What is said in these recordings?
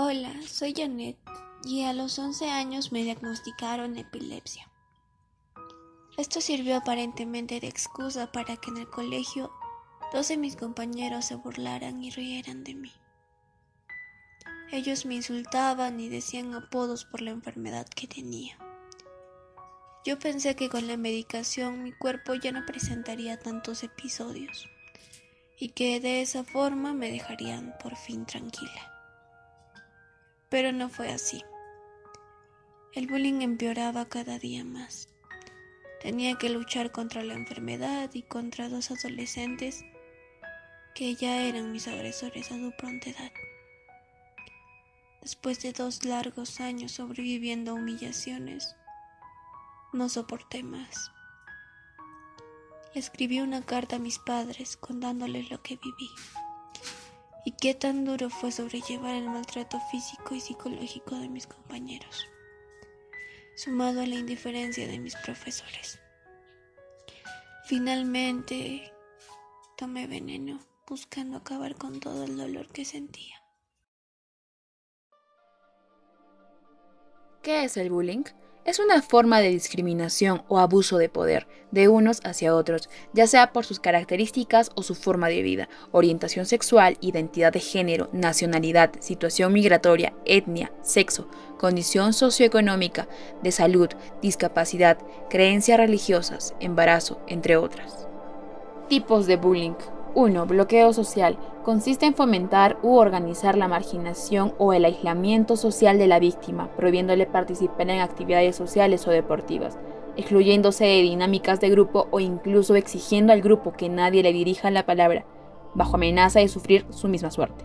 Hola, soy Janet y a los 11 años me diagnosticaron epilepsia. Esto sirvió aparentemente de excusa para que en el colegio dos de mis compañeros se burlaran y rieran de mí. Ellos me insultaban y decían apodos por la enfermedad que tenía. Yo pensé que con la medicación mi cuerpo ya no presentaría tantos episodios y que de esa forma me dejarían por fin tranquila. Pero no fue así. El bullying empeoraba cada día más. Tenía que luchar contra la enfermedad y contra dos adolescentes que ya eran mis agresores a su pronta edad. Después de dos largos años sobreviviendo a humillaciones, no soporté más. Escribí una carta a mis padres contándoles lo que viví y qué tan duro fue sobrellevar el maltrato físico y psicológico de mis compañeros sumado a la indiferencia de mis profesores. Finalmente, tomé veneno buscando acabar con todo el dolor que sentía. ¿Qué es el bullying? Es una forma de discriminación o abuso de poder de unos hacia otros, ya sea por sus características o su forma de vida, orientación sexual, identidad de género, nacionalidad, situación migratoria, etnia, sexo, condición socioeconómica, de salud, discapacidad, creencias religiosas, embarazo, entre otras. Tipos de bullying. 1. Bloqueo social. Consiste en fomentar u organizar la marginación o el aislamiento social de la víctima, prohibiéndole participar en actividades sociales o deportivas, excluyéndose de dinámicas de grupo o incluso exigiendo al grupo que nadie le dirija la palabra, bajo amenaza de sufrir su misma suerte.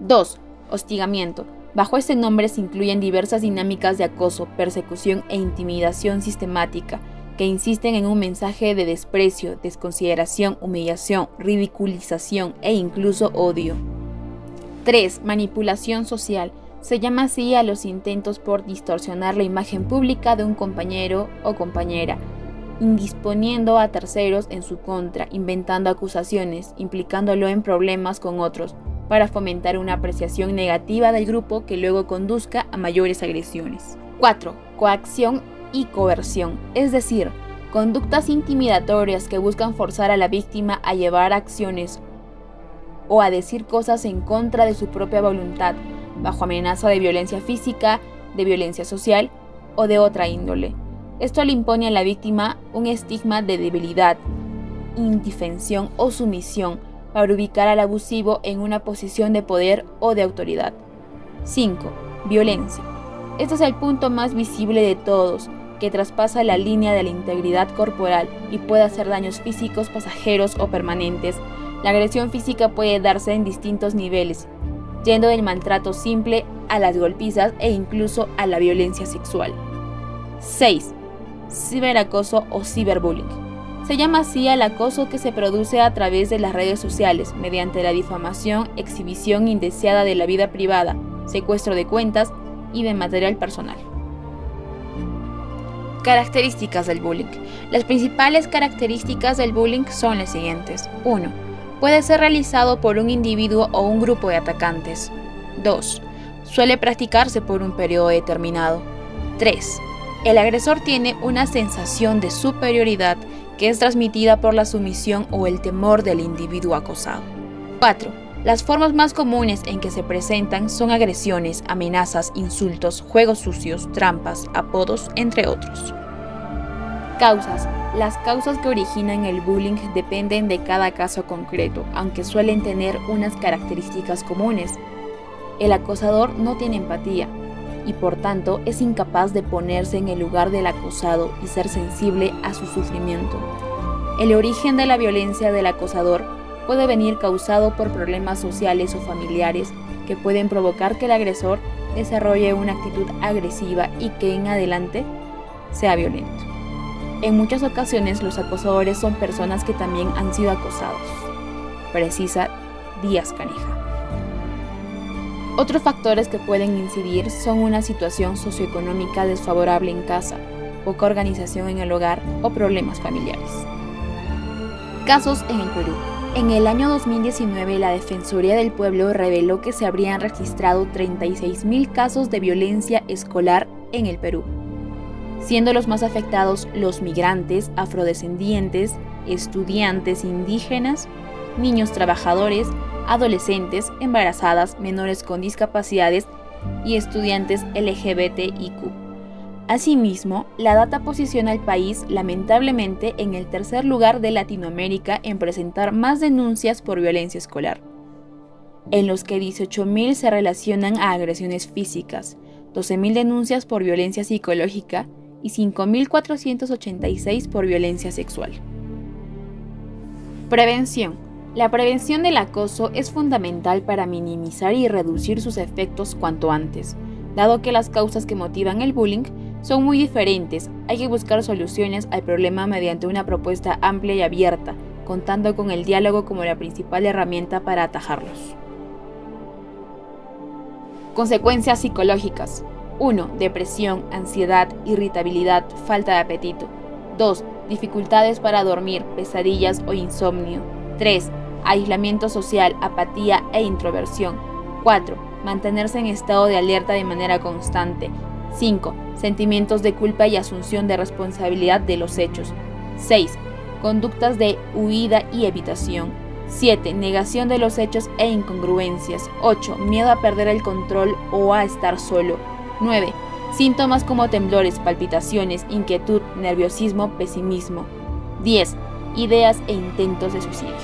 2. Hostigamiento. Bajo este nombre se incluyen diversas dinámicas de acoso, persecución e intimidación sistemática, que insisten en un mensaje de desprecio, desconsideración, humillación, ridiculización e incluso odio. 3. Manipulación social. Se llama así a los intentos por distorsionar la imagen pública de un compañero o compañera, indisponiendo a terceros en su contra, inventando acusaciones, implicándolo en problemas con otros, para fomentar una apreciación negativa del grupo que luego conduzca a mayores agresiones. 4. Coacción y coerción, es decir, conductas intimidatorias que buscan forzar a la víctima a llevar acciones o a decir cosas en contra de su propia voluntad, bajo amenaza de violencia física, de violencia social o de otra índole. Esto le impone a la víctima un estigma de debilidad, indefensión o sumisión para ubicar al abusivo en una posición de poder o de autoridad. 5. Violencia. Este es el punto más visible de todos, que traspasa la línea de la integridad corporal y puede hacer daños físicos pasajeros o permanentes. La agresión física puede darse en distintos niveles, yendo del maltrato simple a las golpizas e incluso a la violencia sexual. 6. Ciberacoso o ciberbullying. Se llama así al acoso que se produce a través de las redes sociales, mediante la difamación, exhibición indeseada de la vida privada, secuestro de cuentas y de material personal. Características del bullying. Las principales características del bullying son las siguientes. 1. Puede ser realizado por un individuo o un grupo de atacantes. 2. Suele practicarse por un periodo determinado. 3. El agresor tiene una sensación de superioridad que es transmitida por la sumisión o el temor del individuo acosado. 4. Las formas más comunes en que se presentan son agresiones, amenazas, insultos, juegos sucios, trampas, apodos, entre otros. Causas. Las causas que originan el bullying dependen de cada caso concreto, aunque suelen tener unas características comunes. El acosador no tiene empatía y por tanto es incapaz de ponerse en el lugar del acosado y ser sensible a su sufrimiento. El origen de la violencia del acosador puede venir causado por problemas sociales o familiares que pueden provocar que el agresor desarrolle una actitud agresiva y que en adelante sea violento. En muchas ocasiones los acosadores son personas que también han sido acosados. Precisa Díaz Caneja. Otros factores que pueden incidir son una situación socioeconómica desfavorable en casa, poca organización en el hogar o problemas familiares. Casos en el Perú. En el año 2019, la Defensoría del Pueblo reveló que se habrían registrado 36.000 casos de violencia escolar en el Perú, siendo los más afectados los migrantes, afrodescendientes, estudiantes indígenas, niños trabajadores, adolescentes, embarazadas, menores con discapacidades y estudiantes LGBTIQ. Asimismo, la data posiciona al país lamentablemente en el tercer lugar de Latinoamérica en presentar más denuncias por violencia escolar, en los que 18.000 se relacionan a agresiones físicas, 12.000 denuncias por violencia psicológica y 5.486 por violencia sexual. Prevención. La prevención del acoso es fundamental para minimizar y reducir sus efectos cuanto antes, dado que las causas que motivan el bullying son muy diferentes, hay que buscar soluciones al problema mediante una propuesta amplia y abierta, contando con el diálogo como la principal herramienta para atajarlos. Consecuencias psicológicas. 1. Depresión, ansiedad, irritabilidad, falta de apetito. 2. Dificultades para dormir, pesadillas o insomnio. 3. Aislamiento social, apatía e introversión. 4. Mantenerse en estado de alerta de manera constante, 5. Sentimientos de culpa y asunción de responsabilidad de los hechos. 6. Conductas de huida y evitación. 7. Negación de los hechos e incongruencias. 8. Miedo a perder el control o a estar solo. 9. Síntomas como temblores, palpitaciones, inquietud, nerviosismo, pesimismo. 10. Ideas e intentos de suicidio.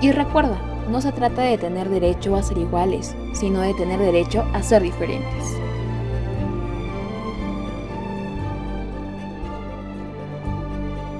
Y recuerda, no se trata de tener derecho a ser iguales, sino de tener derecho a ser diferentes.